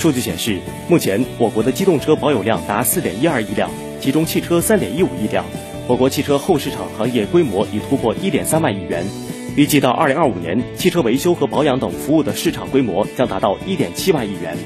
数据显示目前我国的机动车保有量达四点一二亿辆其中汽车三点一五亿辆。我国汽车后市场行业规模已突破一点三万亿元。预计到二零二五年汽车维修和保养等服务的市场规模将达到一点七万亿元。